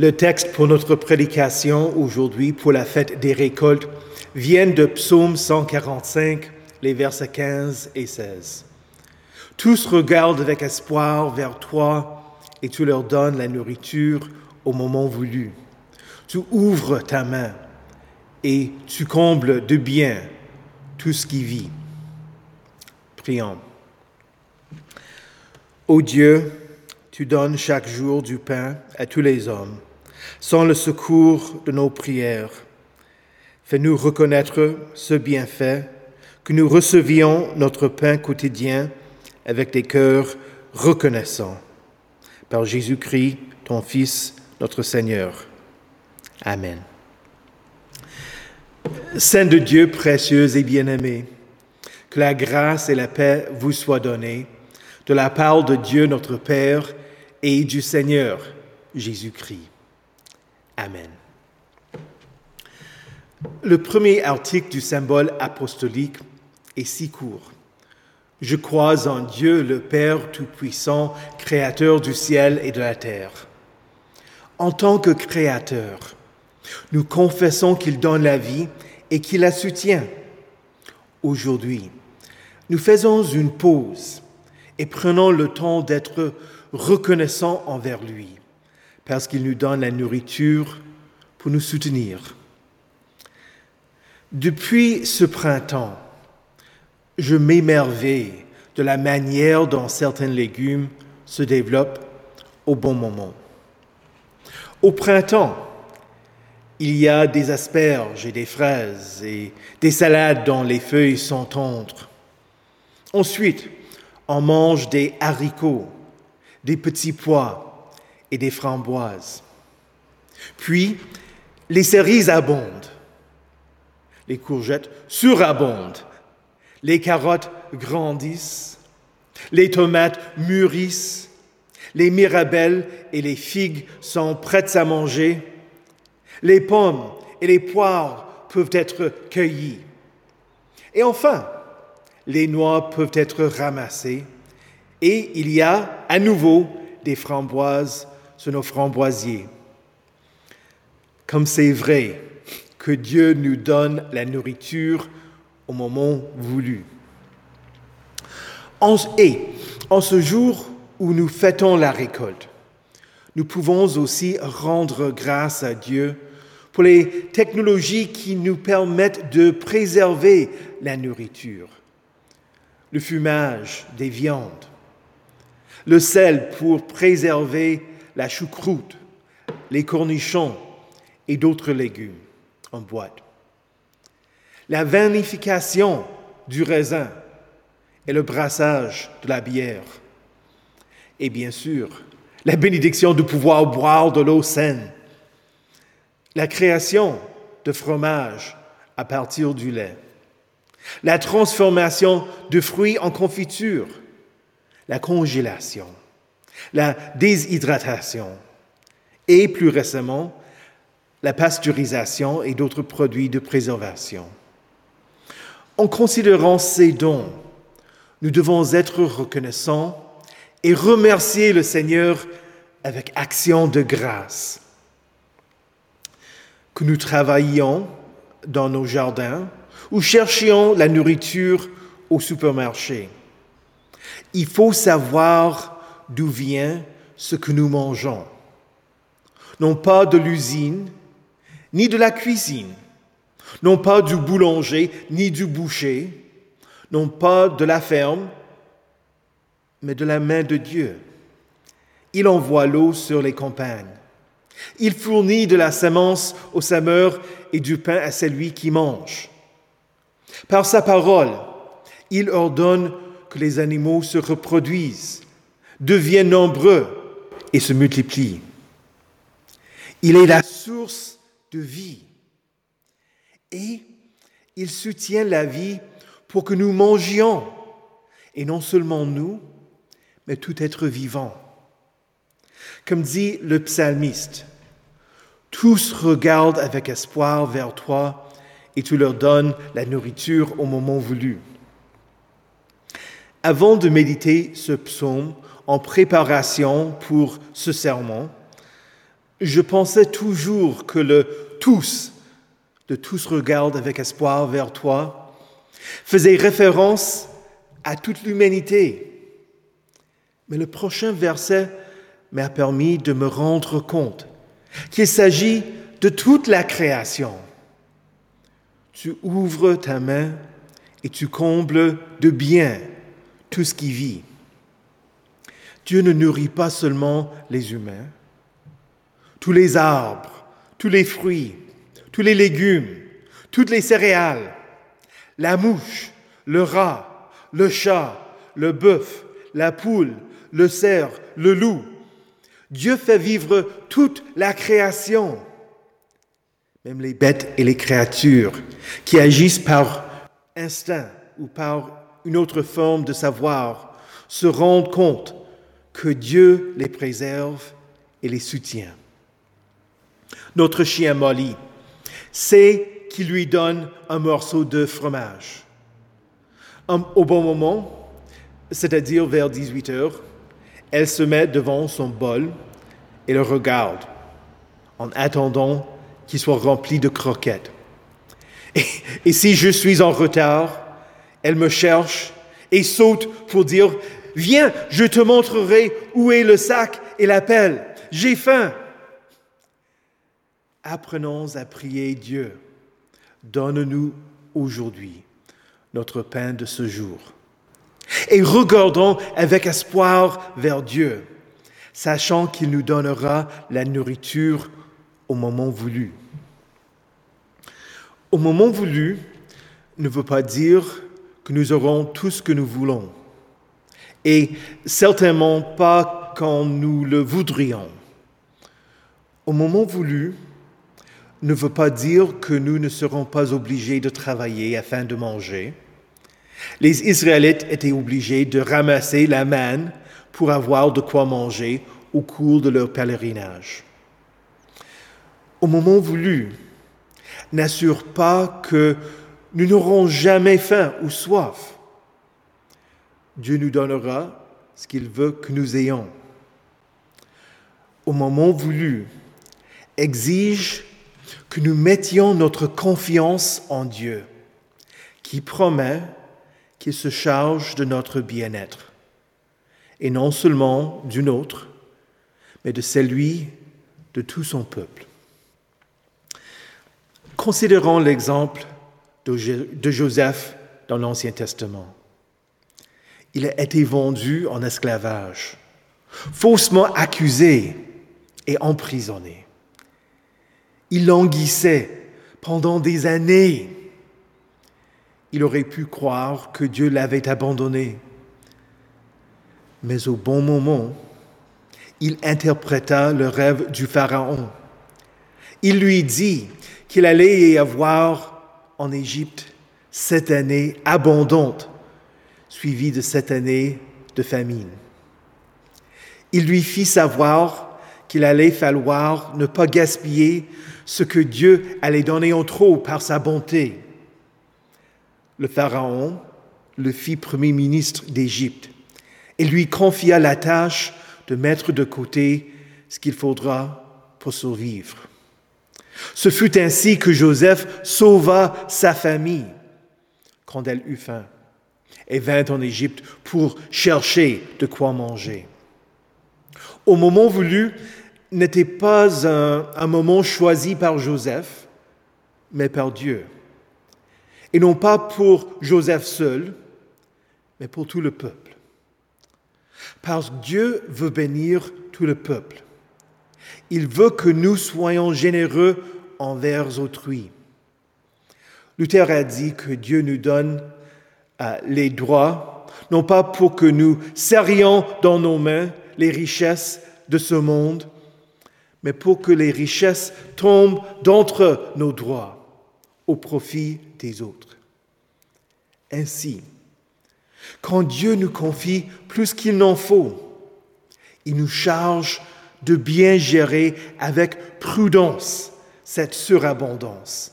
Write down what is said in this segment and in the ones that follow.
Le texte pour notre prédication aujourd'hui pour la fête des récoltes vient de Psaume 145, les versets 15 et 16. Tous regardent avec espoir vers toi et tu leur donnes la nourriture au moment voulu. Tu ouvres ta main et tu combles de bien tout ce qui vit. Prions. Ô Dieu, tu donnes chaque jour du pain à tous les hommes, sans le secours de nos prières. Fais-nous reconnaître ce bienfait, que nous recevions notre pain quotidien avec des cœurs reconnaissants. Par Jésus-Christ, ton Fils, notre Seigneur. Amen. Saint de Dieu précieux et bien-aimé, que la grâce et la paix vous soient données de la part de Dieu notre Père et du Seigneur Jésus-Christ. Amen. Le premier article du symbole apostolique est si court. Je crois en Dieu, le Père Tout-Puissant, Créateur du ciel et de la terre. En tant que Créateur, nous confessons qu'il donne la vie et qu'il la soutient. Aujourd'hui, nous faisons une pause et prenons le temps d'être reconnaissants envers lui, parce qu'il nous donne la nourriture pour nous soutenir. Depuis ce printemps, je m'émerveille de la manière dont certains légumes se développent au bon moment. Au printemps, il y a des asperges et des fraises et des salades dont les feuilles sont tendres. Ensuite, on mange des haricots, des petits pois et des framboises. Puis, les cerises abondent, les courgettes surabondent, les carottes grandissent, les tomates mûrissent, les mirabelles et les figues sont prêtes à manger, les pommes et les poires peuvent être cueillies. Et enfin, les noix peuvent être ramassées. Et il y a à nouveau des framboises sur nos framboisiers. Comme c'est vrai que Dieu nous donne la nourriture au moment voulu. et en ce jour où nous fêtons la récolte, nous pouvons aussi rendre grâce à Dieu pour les technologies qui nous permettent de préserver la nourriture, le fumage des viandes, le sel pour préserver la choucroute, les cornichons et d'autres légumes en boîte, la vinification du raisin et le brassage de la bière, et bien sûr la bénédiction de pouvoir boire de l'eau saine. La création de fromage à partir du lait, la transformation de fruits en confiture, la congélation, la déshydratation et plus récemment la pasteurisation et d'autres produits de préservation. En considérant ces dons, nous devons être reconnaissants et remercier le Seigneur avec action de grâce que nous travaillions dans nos jardins ou cherchions la nourriture au supermarché. Il faut savoir d'où vient ce que nous mangeons. Non pas de l'usine, ni de la cuisine, non pas du boulanger, ni du boucher, non pas de la ferme, mais de la main de Dieu. Il envoie l'eau sur les campagnes. Il fournit de la semence au semeur et du pain à celui qui mange. Par sa parole, il ordonne que les animaux se reproduisent, deviennent nombreux et se multiplient. Il est la source de vie et il soutient la vie pour que nous mangions, et non seulement nous, mais tout être vivant. Comme dit le psalmiste, tous regardent avec espoir vers toi et tu leur donnes la nourriture au moment voulu. Avant de méditer ce psaume en préparation pour ce sermon, je pensais toujours que le tous, de tous regarde avec espoir vers toi, faisait référence à toute l'humanité. Mais le prochain verset m'a permis de me rendre compte qu'il s'agit de toute la création. Tu ouvres ta main et tu combles de bien tout ce qui vit. Dieu ne nourrit pas seulement les humains, tous les arbres, tous les fruits, tous les légumes, toutes les céréales, la mouche, le rat, le chat, le bœuf, la poule, le cerf, le loup. Dieu fait vivre toute la création, même les bêtes et les créatures qui agissent par instinct ou par une autre forme de savoir se rendent compte que Dieu les préserve et les soutient. Notre chien Molly sait qu'il lui donne un morceau de fromage. Au bon moment, c'est-à-dire vers 18 heures, elle se met devant son bol et le regarde en attendant qu'il soit rempli de croquettes. Et, si je suis en retard, elle me cherche et saute pour dire, viens, je te montrerai où est le sac et la pelle. J'ai faim. Apprenons à prier Dieu. Donne-nous aujourd'hui notre pain de ce jour. Et regardons avec espoir vers Dieu, sachant qu'il nous donnera la nourriture au moment voulu. Au moment voulu ne veut pas dire que nous aurons tout ce que nous voulons, et certainement pas quand nous le voudrions. Au moment voulu ne veut pas dire que nous ne serons pas obligés de travailler afin de manger. Les Israélites étaient obligés de ramasser la manne pour avoir de quoi manger au cours de leur pèlerinage. Au moment voulu, n'assure pas que nous n'aurons jamais faim ou soif. Dieu nous donnera ce qu'il veut que nous ayons. Au moment voulu, exige que nous mettions notre confiance en Dieu, qui promet qu'il se charge de notre bien-être, et non seulement du nôtre, mais de celui de tout son peuple. Considérons l'exemple de Joseph dans l'Ancien Testament. Il a été vendu en esclavage, faussement accusé et emprisonné. Il languissait pendant des années. Il aurait pu croire que Dieu l'avait abandonné. Mais au bon moment, il interpréta le rêve du Pharaon. Il lui dit, qu'il allait y avoir en Égypte cette année abondante, suivie de cette année de famine. Il lui fit savoir qu'il allait falloir ne pas gaspiller ce que Dieu allait donner en trop par sa bonté. Le Pharaon le fit premier ministre d'Égypte et lui confia la tâche de mettre de côté ce qu'il faudra pour survivre. Ce fut ainsi que Joseph sauva sa famille quand elle eut faim et vint en Égypte pour chercher de quoi manger. Au moment voulu n'était pas un, un, moment choisi par Joseph, mais par Dieu. Et non pas pour Joseph seul, mais pour tout le peuple. Parce que Dieu veut bénir tout le peuple. Il veut que nous soyons généreux envers autrui. Luther a dit que Dieu nous donne les droits, non pas pour que nous serrions dans nos mains les richesses de ce monde, mais pour que les richesses tombent d'entre nos droits au profit des autres. Ainsi, quand Dieu nous confie plus qu'il n'en faut, il nous charge de bien gérer avec prudence cette surabondance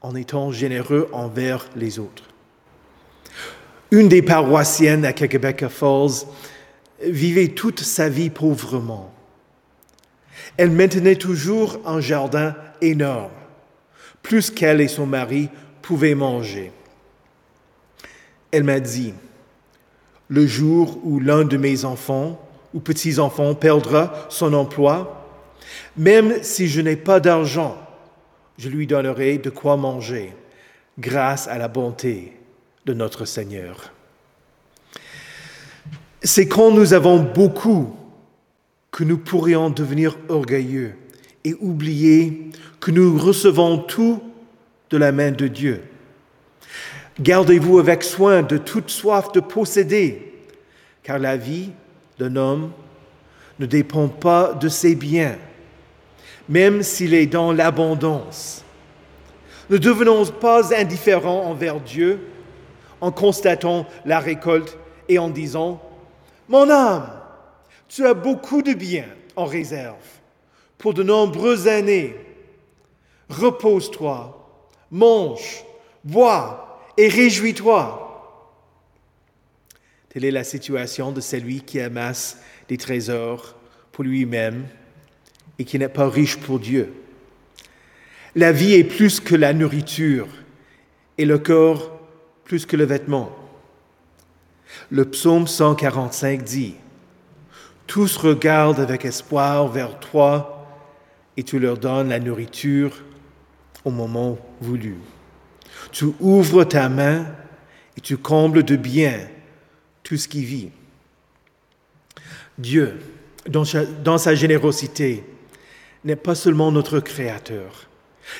en étant généreux envers les autres. Une des paroissiennes à Quebec Falls vivait toute sa vie pauvrement. Elle maintenait toujours un jardin énorme, plus qu'elle et son mari pouvaient manger. Elle m'a dit, le jour où l'un de mes enfants ou petits-enfants perdra son emploi, même si je n'ai pas d'argent, je lui donnerai de quoi manger, grâce à la bonté de notre Seigneur. C'est quand nous avons beaucoup que nous pourrions devenir orgueilleux et oublier que nous recevons tout de la main de Dieu. Gardez-vous avec soin de toute soif de posséder, car la vie d'un homme ne dépend pas de ses biens, même s'il est dans l'abondance. Ne devenons pas indifférents envers Dieu en constatant la récolte et en disant, Mon âme, tu as beaucoup de biens en réserve pour de nombreuses années. Repose-toi, mange, bois et réjouis-toi. Telle est la situation de celui qui amasse des trésors pour lui-même et qui n'est pas riche pour Dieu. La vie est plus que la nourriture et le corps plus que le vêtement. Le psaume 145 dit, tous regardent avec espoir vers toi et tu leur donnes la nourriture au moment voulu. Tu ouvres ta main et tu combles de bien tout ce qui vit. Dieu, dans sa générosité, n'est pas seulement notre Créateur.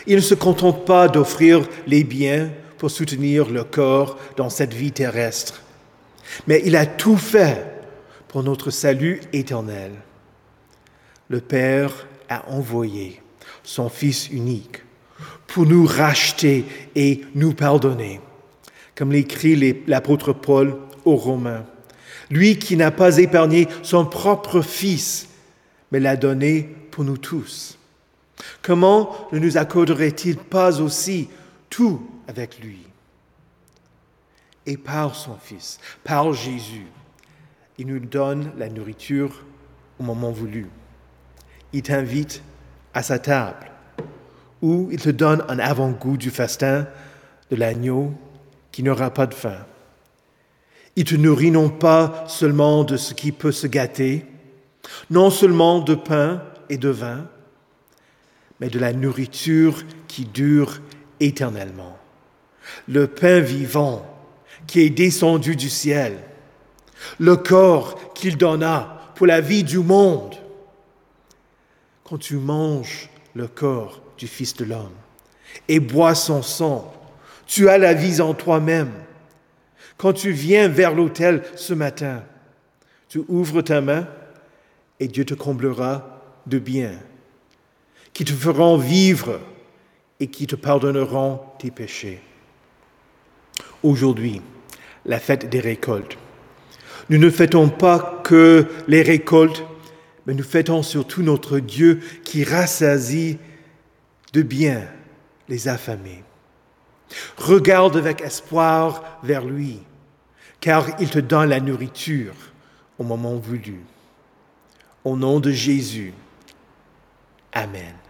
Il ne se contente pas d'offrir les biens pour soutenir le corps dans cette vie terrestre, mais il a tout fait pour notre salut éternel. Le Père a envoyé son Fils unique pour nous racheter et nous pardonner, comme l'écrit l'apôtre Paul aux Romains. Lui qui n'a pas épargné son propre Fils, mais l'a donné pour nous tous. Comment ne nous accorderait-il pas aussi tout avec lui Et par son Fils, par Jésus, il nous donne la nourriture au moment voulu. Il t'invite à sa table, où il te donne un avant-goût du festin de l'agneau qui n'aura pas de faim. Il te nourrit non pas seulement de ce qui peut se gâter, non seulement de pain et de vin, mais de la nourriture qui dure éternellement. Le pain vivant qui est descendu du ciel le corps qu'il donna pour la vie du monde. Quand tu manges le corps du Fils de l'homme et bois son sang, tu as la vie en toi-même. Quand tu viens vers l'autel ce matin, tu ouvres ta main et Dieu te comblera de bien, qui te feront vivre et qui te pardonneront tes péchés. Aujourd'hui, la fête des récoltes. Nous ne fêtons pas que les récoltes, mais nous fêtons surtout notre Dieu qui rassasie de bien les affamés. Regarde avec espoir vers lui, car il te donne la nourriture au moment voulu. Au nom de Jésus. Amen.